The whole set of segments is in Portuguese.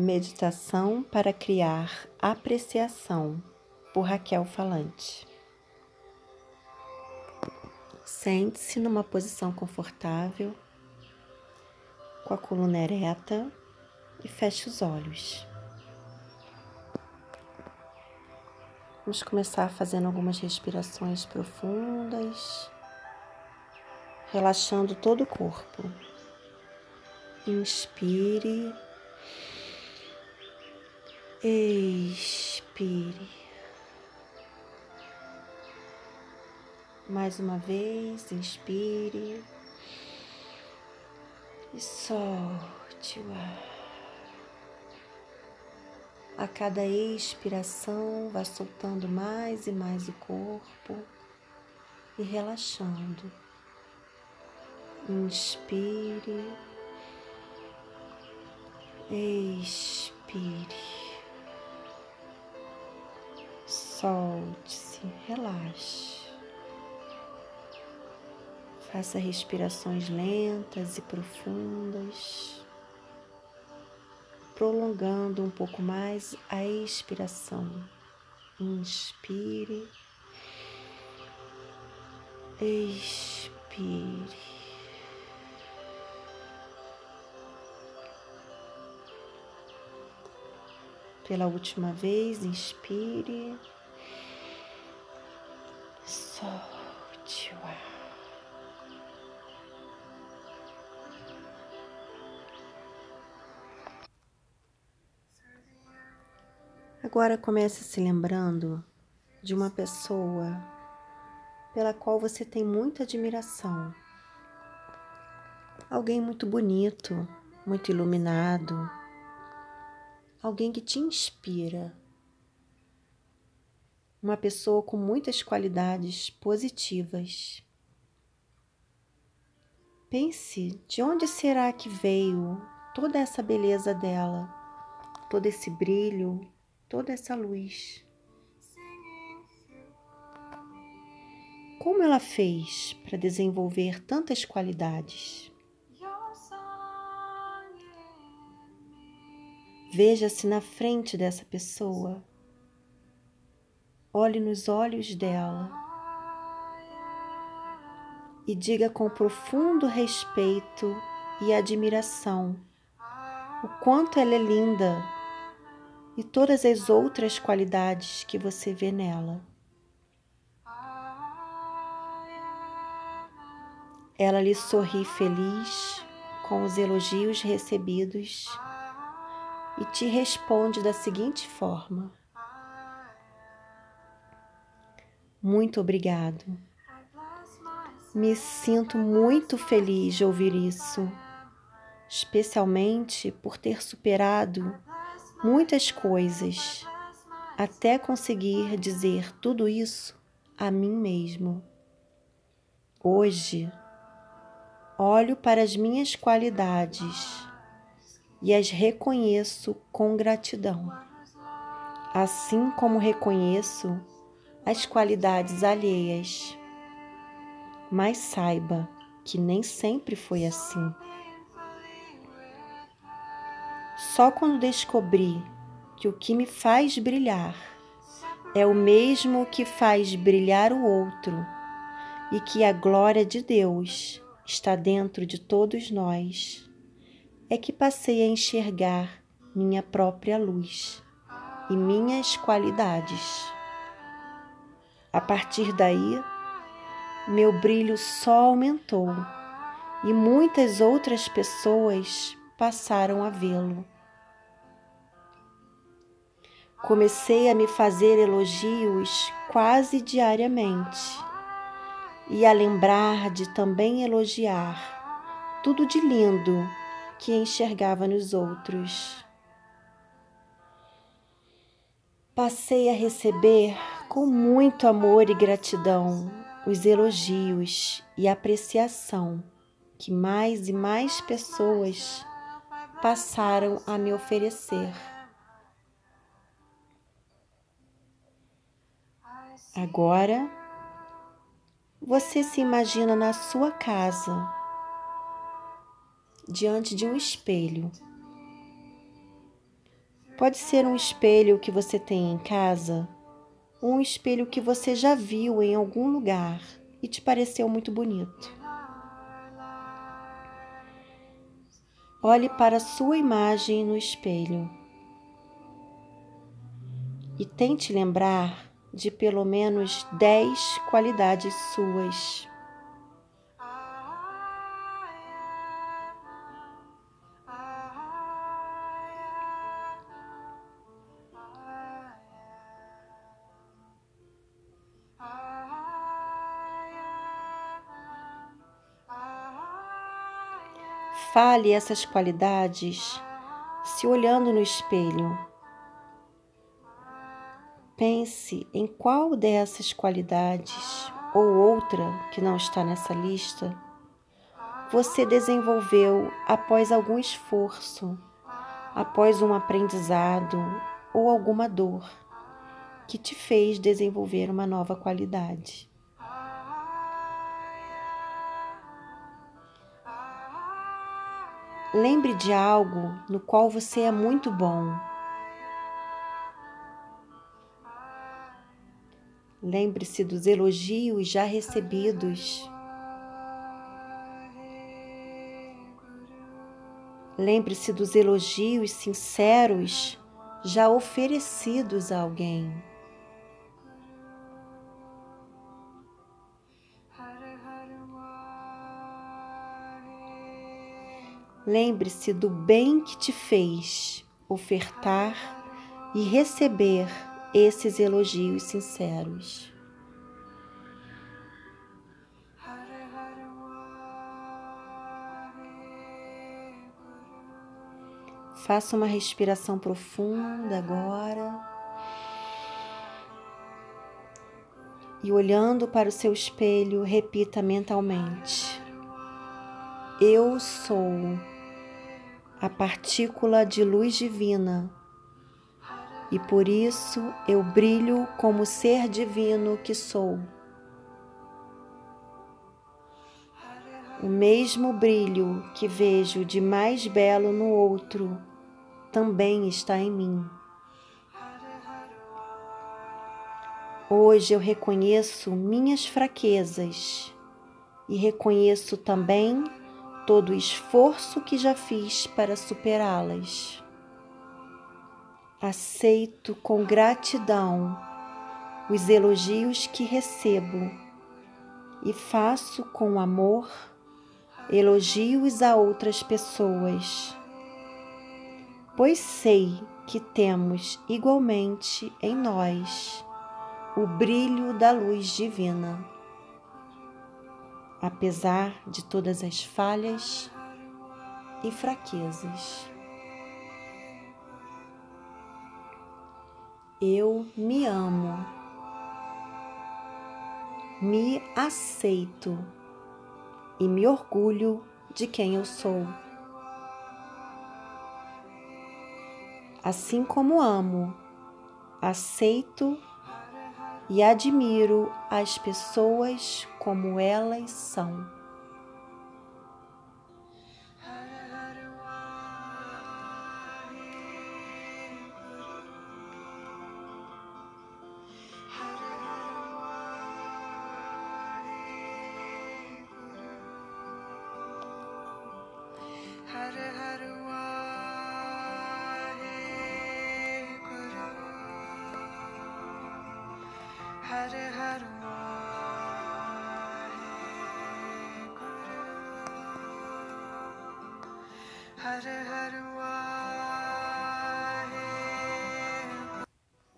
Meditação para criar apreciação por Raquel Falante. Sente-se numa posição confortável, com a coluna ereta e feche os olhos. Vamos começar fazendo algumas respirações profundas, relaxando todo o corpo. Inspire Expire. Mais uma vez, inspire e solte o ar. A cada expiração, vá soltando mais e mais o corpo e relaxando. Inspire, expire. Solte-se, relaxe. Faça respirações lentas e profundas, prolongando um pouco mais a expiração. Inspire, expire. Pela última vez, inspire. Solte o ar. Agora comece se lembrando de uma pessoa pela qual você tem muita admiração. Alguém muito bonito, muito iluminado, alguém que te inspira uma pessoa com muitas qualidades positivas. Pense de onde será que veio toda essa beleza dela, todo esse brilho, toda essa luz. Como ela fez para desenvolver tantas qualidades? Veja-se na frente dessa pessoa olhe nos olhos dela e diga com profundo respeito e admiração o quanto ela é linda e todas as outras qualidades que você vê nela. Ela lhe sorri feliz com os elogios recebidos e te responde da seguinte forma: Muito obrigado. Me sinto muito feliz de ouvir isso, especialmente por ter superado muitas coisas até conseguir dizer tudo isso a mim mesmo. Hoje, olho para as minhas qualidades e as reconheço com gratidão, assim como reconheço as qualidades alheias. Mas saiba que nem sempre foi assim. Só quando descobri que o que me faz brilhar é o mesmo que faz brilhar o outro e que a glória de Deus está dentro de todos nós, é que passei a enxergar minha própria luz e minhas qualidades. A partir daí, meu brilho só aumentou e muitas outras pessoas passaram a vê-lo. Comecei a me fazer elogios quase diariamente e a lembrar de também elogiar tudo de lindo que enxergava nos outros. Passei a receber com muito amor e gratidão os elogios e apreciação que mais e mais pessoas passaram a me oferecer. Agora, você se imagina na sua casa, diante de um espelho. Pode ser um espelho que você tem em casa, um espelho que você já viu em algum lugar e te pareceu muito bonito. Olhe para a sua imagem no espelho e tente lembrar de pelo menos 10 qualidades suas. Fale essas qualidades se olhando no espelho. Pense em qual dessas qualidades ou outra que não está nessa lista você desenvolveu após algum esforço, após um aprendizado ou alguma dor que te fez desenvolver uma nova qualidade. Lembre de algo no qual você é muito bom. Lembre-se dos elogios já recebidos. Lembre-se dos elogios sinceros já oferecidos a alguém. Lembre-se do bem que te fez ofertar e receber esses elogios sinceros. Faça uma respiração profunda agora. E olhando para o seu espelho, repita mentalmente: Eu sou a partícula de luz divina, e por isso eu brilho como ser divino que sou. O mesmo brilho que vejo de mais belo no outro também está em mim. Hoje eu reconheço minhas fraquezas e reconheço também todo o esforço que já fiz para superá-las. Aceito com gratidão os elogios que recebo e faço com amor elogios a outras pessoas, pois sei que temos igualmente em nós o brilho da luz divina apesar de todas as falhas e fraquezas. Eu me amo, me aceito e me orgulho de quem eu sou. Assim como amo, aceito e admiro as pessoas como elas são.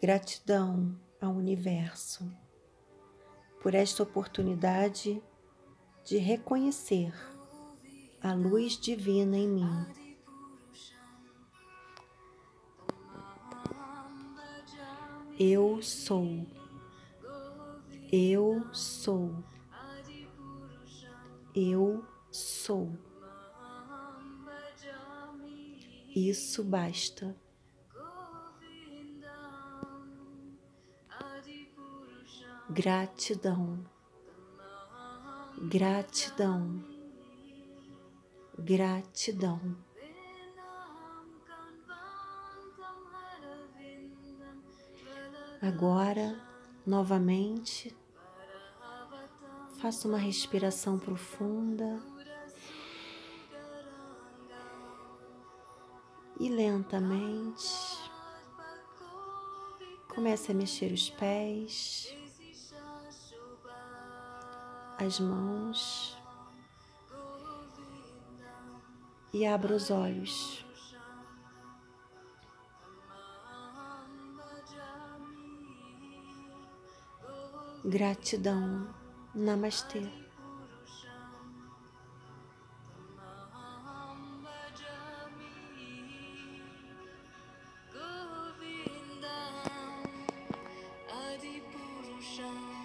Gratidão ao universo por esta oportunidade de reconhecer a luz divina em mim. Eu sou. Eu sou. Eu sou. Isso basta. Gratidão, gratidão, gratidão. Agora, novamente, faça uma respiração profunda e lentamente comece a mexer os pés, as mãos e abra os olhos. Gratidão. नमस्ते।